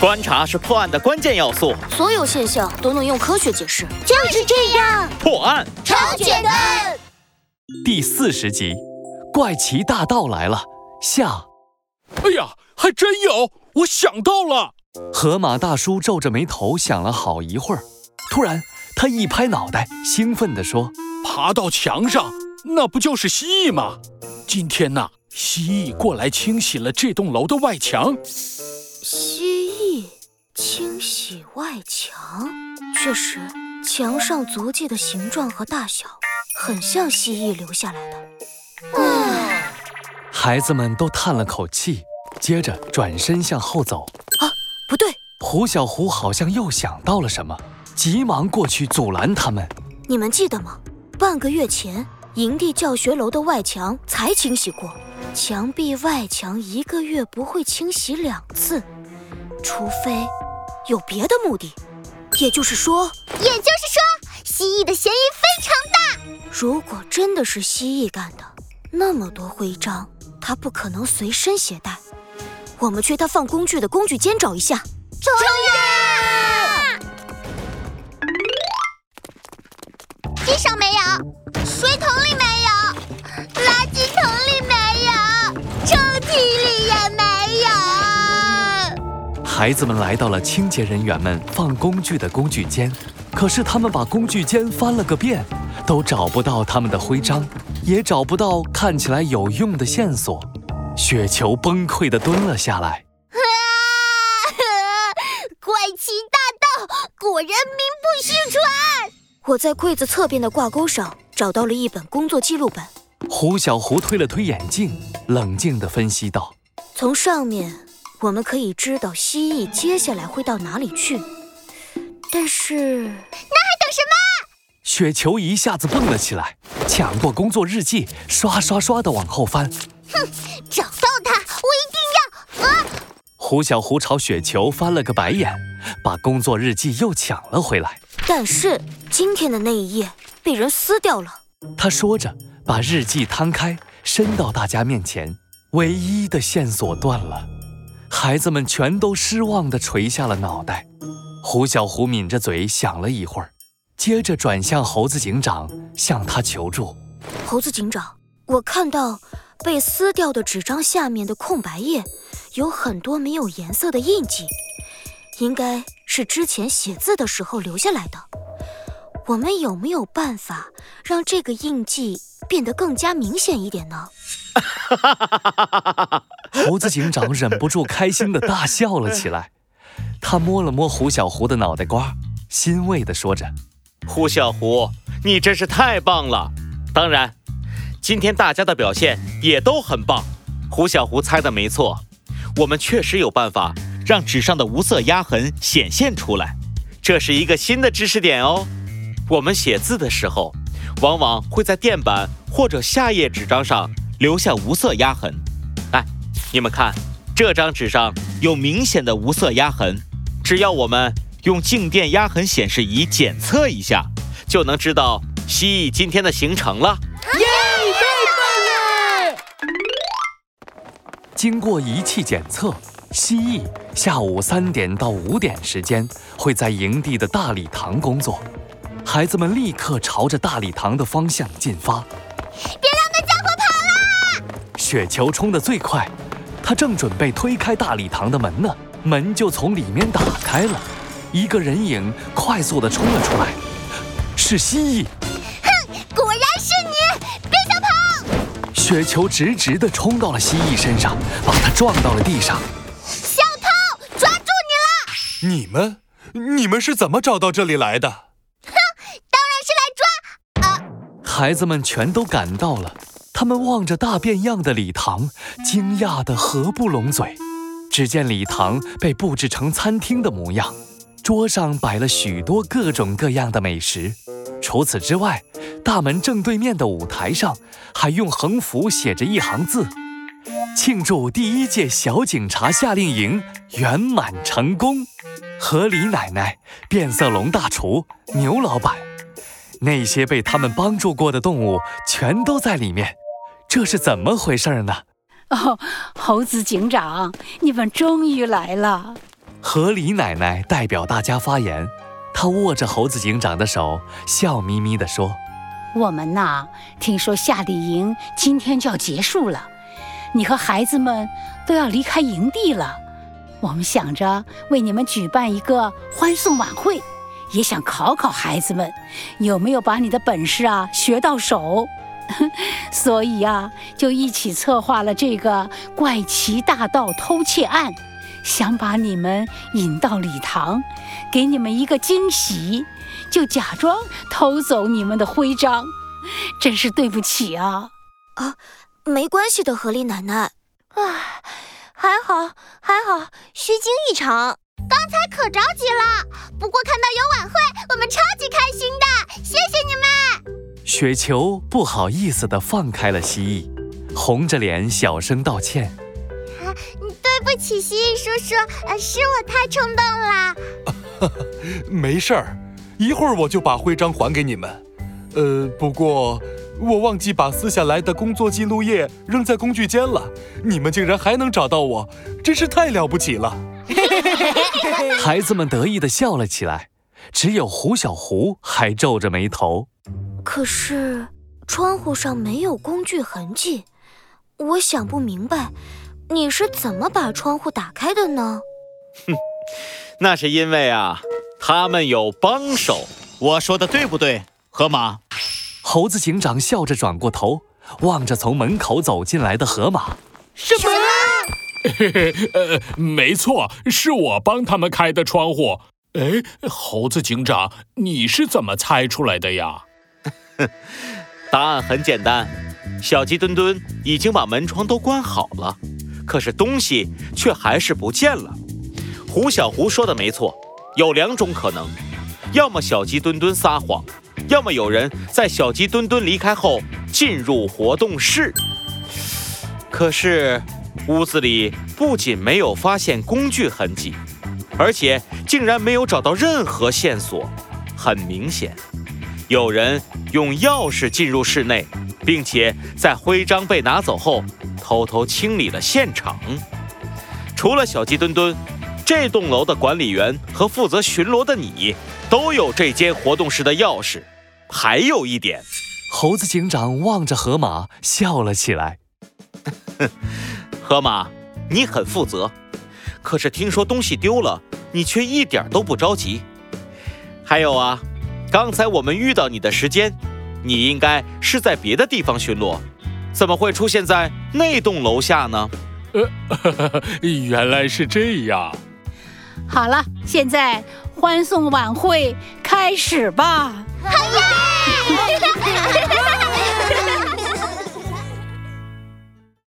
观察是破案的关键要素。所有现象都能用科学解释，就是这样。破案超简单。第四十集，怪奇大盗来了。下。哎呀，还真有！我想到了。河马大叔皱着眉头想了好一会儿，突然他一拍脑袋，兴奋地说：“爬到墙上，那不就是蜥蜴吗？今天呐，蜥蜴过来清洗了这栋楼的外墙。”蜥蜴清洗外墙，确实，墙上足迹的形状和大小很像蜥蜴留下来的。唉，孩子们都叹了口气，接着转身向后走。啊，不对！胡小胡好像又想到了什么，急忙过去阻拦他们。你们记得吗？半个月前，营地教学楼的外墙才清洗过，墙壁外墙一个月不会清洗两次。除非有别的目的，也就是说，也就是说，蜥蜴的嫌疑非常大。如果真的是蜥蜴干的，那么多徽章，它不可能随身携带。我们去他放工具的工具间找一下。冲呀！孩子们来到了清洁人员们放工具的工具间，可是他们把工具间翻了个遍，都找不到他们的徽章，也找不到看起来有用的线索。雪球崩溃地蹲了下来。啊！怪奇大盗果然名不虚传。我在柜子侧边的挂钩上找到了一本工作记录本。胡小胡推了推眼镜，冷静地分析道：“从上面。”我们可以知道蜥蜴接下来会到哪里去，但是那还等什么？雪球一下子蹦了起来，抢过工作日记，刷刷刷的往后翻。哼，找到他，我一定要！啊！胡小胡朝雪球翻了个白眼，把工作日记又抢了回来。但是今天的那一页被人撕掉了。他说着，把日记摊开，伸到大家面前。唯一的线索断了。孩子们全都失望地垂下了脑袋。胡小胡抿着嘴想了一会儿，接着转向猴子警长，向他求助：“猴子警长，我看到被撕掉的纸张下面的空白页有很多没有颜色的印记，应该是之前写字的时候留下来的。我们有没有办法让这个印记变得更加明显一点呢？”！猴子警长忍不住开心的大笑了起来。他摸了摸胡小胡的脑袋瓜，欣慰的说着：“胡小胡，你真是太棒了！当然，今天大家的表现也都很棒。胡小胡猜的没错，我们确实有办法让纸上的无色压痕显现出来。这是一个新的知识点哦。我们写字的时候，往往会在垫板或者下页纸张上。”留下无色压痕，来，你们看，这张纸上有明显的无色压痕。只要我们用静电压痕显示仪检测一下，就能知道蜥蜴今天的行程了。耶，太棒了！经过仪器检测，蜥蜴下午三点到五点时间会在营地的大礼堂工作。孩子们立刻朝着大礼堂的方向进发。别让那家伙跑了雪球冲得最快，他正准备推开大礼堂的门呢，门就从里面打开了，一个人影快速地冲了出来，是蜥蜴。哼，果然是你，别想跑！雪球直直地冲到了蜥蜴身上，把它撞到了地上。小偷，抓住你了！你们，你们是怎么找到这里来的？孩子们全都赶到了。他们望着大变样的礼堂，惊讶得合不拢嘴。只见礼堂被布置成餐厅的模样，桌上摆了许多各种各样的美食。除此之外，大门正对面的舞台上还用横幅写着一行字：“庆祝第一届小警察夏令营圆满成功。”和李奶奶、变色龙大厨、牛老板，那些被他们帮助过的动物全都在里面。这是怎么回事呢？哦，猴子警长，你们终于来了！河狸奶奶代表大家发言，她握着猴子警长的手，笑眯眯地说：“我们呐，听说夏令营今天就要结束了，你和孩子们都要离开营地了。我们想着为你们举办一个欢送晚会，也想考考孩子们有没有把你的本事啊学到手。所以啊，就一起策划了这个怪奇大盗偷窃案。”想把你们引到礼堂，给你们一个惊喜，就假装偷走你们的徽章，真是对不起啊！啊，没关系的，河狸奶奶。啊，还好还好，虚惊一场。刚才可着急了，不过看到有晚会，我们超级开心的，谢谢你们。雪球不好意思地放开了蜥蜴，红着脸小声道歉。啊对不起，蜥蜴叔叔，呃，是我太冲动了。没事儿，一会儿我就把徽章还给你们。呃，不过我忘记把撕下来的工作记录页扔在工具间了，你们竟然还能找到我，真是太了不起了。孩子们得意地笑了起来，只有胡小胡还皱着眉头。可是窗户上没有工具痕迹，我想不明白。你是怎么把窗户打开的呢？哼，那是因为啊，他们有帮手。我说的对不对，河马？猴子警长笑着转过头，望着从门口走进来的河马。什么？嘿嘿，呃，没错，是我帮他们开的窗户。哎，猴子警长，你是怎么猜出来的呀？答案很简单，小鸡墩墩已经把门窗都关好了。可是东西却还是不见了。胡小胡说的没错，有两种可能：要么小鸡墩墩撒谎，要么有人在小鸡墩墩离开后进入活动室。可是屋子里不仅没有发现工具痕迹，而且竟然没有找到任何线索。很明显，有人用钥匙进入室内，并且在徽章被拿走后。偷偷清理了现场。除了小鸡墩墩，这栋楼的管理员和负责巡逻的你都有这间活动室的钥匙。还有一点，猴子警长望着河马笑了起来。河马，你很负责，可是听说东西丢了，你却一点都不着急。还有啊，刚才我们遇到你的时间，你应该是在别的地方巡逻。怎么会出现在那栋楼下呢？呃，原来是这样。好了，现在欢送晚会开始吧！好耶！